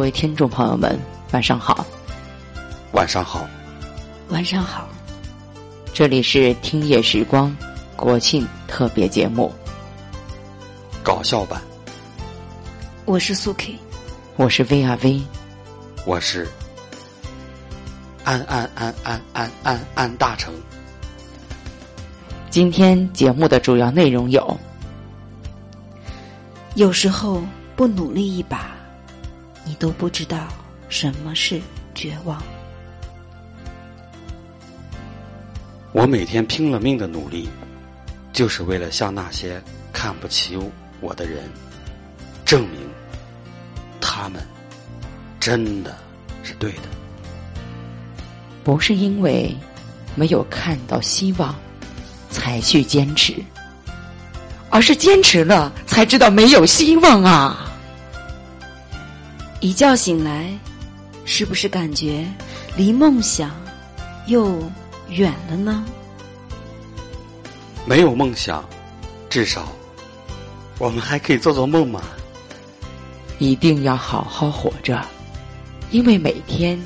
各位听众朋友们，晚上好，晚上好，晚上好，这里是听夜时光国庆特别节目，搞笑版，我是苏 K，我是 V R V，我是安安安安安安安大成。今天节目的主要内容有：有时候不努力一把。你都不知道什么是绝望。我每天拼了命的努力，就是为了向那些看不起我的人证明，他们真的是对的。不是因为没有看到希望才去坚持，而是坚持了才知道没有希望啊！一觉醒来，是不是感觉离梦想又远了呢？没有梦想，至少我们还可以做做梦嘛。一定要好好活着，因为每天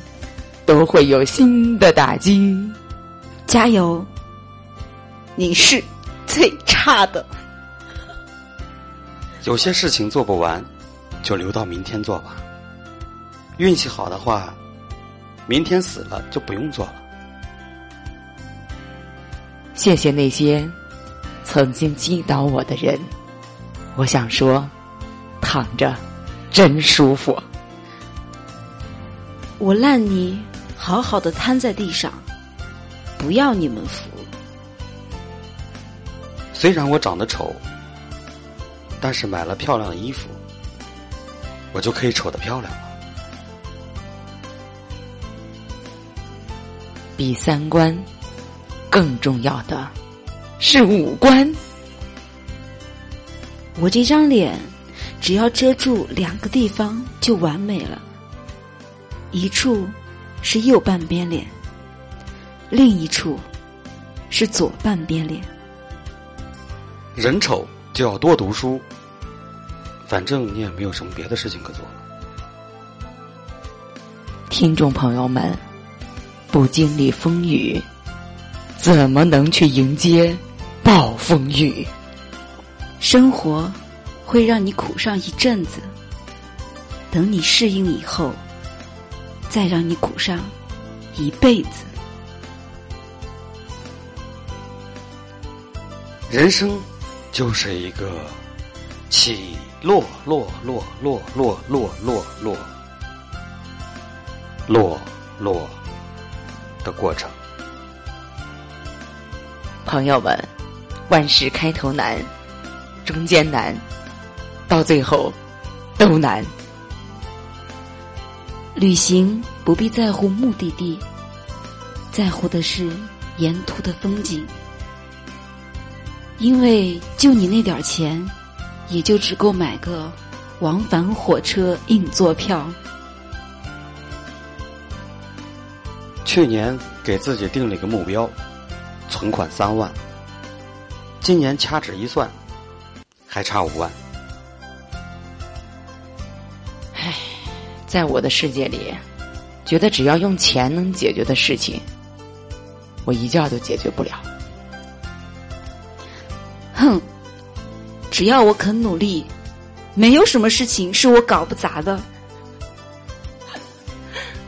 都会有新的打击。加油！你是最差的。有些事情做不完，就留到明天做吧。运气好的话，明天死了就不用做了。谢谢那些曾经击倒我的人，我想说，躺着真舒服。我烂泥好好的瘫在地上，不要你们扶。虽然我长得丑，但是买了漂亮的衣服，我就可以丑的漂亮了。比三观更重要的是五官。我这张脸只要遮住两个地方就完美了，一处是右半边脸，另一处是左半边脸。人丑就要多读书，反正你也没有什么别的事情可做了。听众朋友们。不经历风雨，怎么能去迎接暴风雨？生活会让你苦上一阵子，等你适应以后，再让你苦上一辈子。人生就是一个起落落落落落落落落落落。的过程，朋友们，万事开头难，中间难，到最后都难。旅行不必在乎目的地，在乎的是沿途的风景，因为就你那点钱，也就只够买个往返火车硬座票。去年给自己定了一个目标，存款三万。今年掐指一算，还差五万。唉，在我的世界里，觉得只要用钱能解决的事情，我一觉都解决不了。哼，只要我肯努力，没有什么事情是我搞不砸的。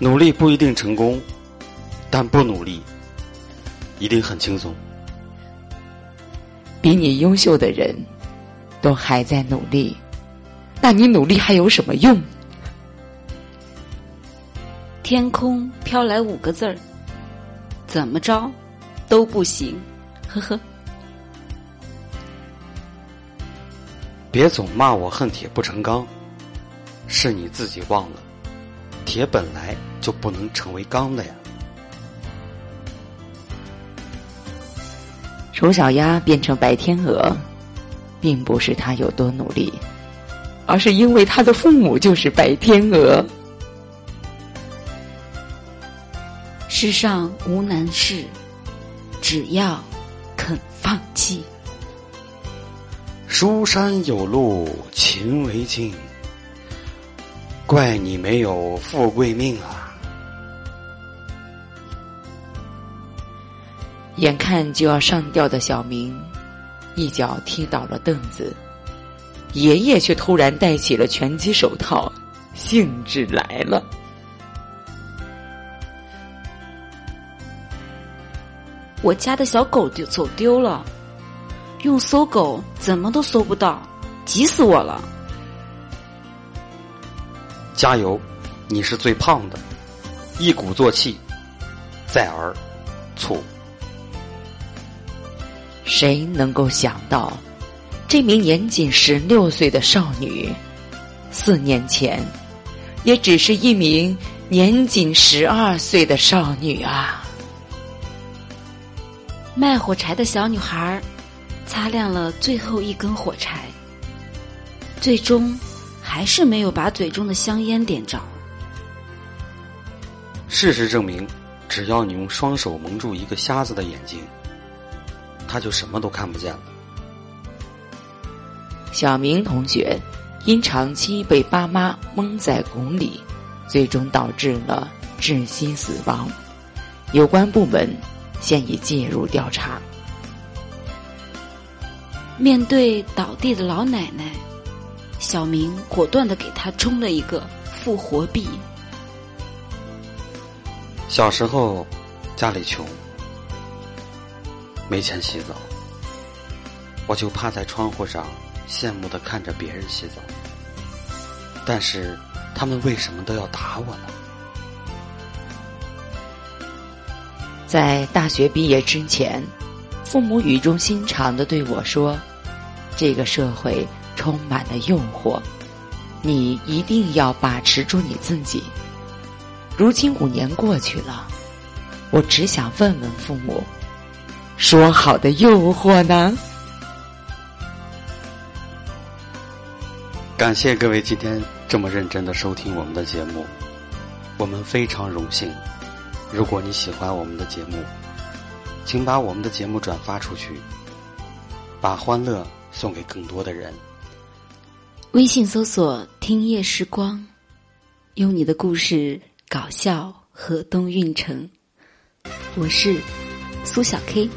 努力不一定成功。但不努力，一定很轻松。比你优秀的人，都还在努力，那你努力还有什么用？天空飘来五个字儿，怎么着都不行。呵呵。别总骂我恨铁不成钢，是你自己忘了，铁本来就不能成为钢的呀。丑小鸭变成白天鹅，并不是他有多努力，而是因为他的父母就是白天鹅。世上无难事，只要肯放弃。书山有路勤为径，怪你没有富贵命啊！眼看就要上吊的小明，一脚踢倒了凳子，爷爷却突然戴起了拳击手套，兴致来了。我家的小狗丢走丢了，用搜狗怎么都搜不到，急死我了！加油，你是最胖的，一鼓作气，再而促。谁能够想到，这名年仅十六岁的少女，四年前也只是一名年仅十二岁的少女啊！卖火柴的小女孩擦亮了最后一根火柴，最终还是没有把嘴中的香烟点着。事实证明，只要你用双手蒙住一个瞎子的眼睛，他就什么都看不见了。小明同学因长期被爸妈蒙在鼓里，最终导致了窒息死亡。有关部门。现已介入调查。面对倒地的老奶奶，小明果断的给她充了一个复活币。小时候家里穷，没钱洗澡，我就趴在窗户上羡慕的看着别人洗澡。但是他们为什么都要打我呢？在大学毕业之前，父母语重心长的对我说：“这个社会充满了诱惑，你一定要把持住你自己。”如今五年过去了，我只想问问父母：“说好的诱惑呢？”感谢各位今天这么认真的收听我们的节目，我们非常荣幸。如果你喜欢我们的节目，请把我们的节目转发出去，把欢乐送给更多的人。微信搜索“听夜时光”，用你的故事搞笑河东运城。我是苏小 K，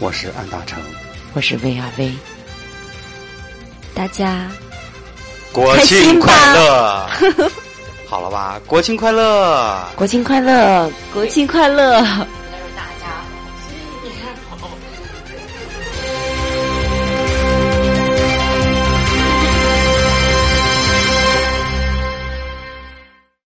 我是安大成，我是薇啊薇。大家国庆快乐！好了吧，国庆快乐！国庆快乐！国庆快乐！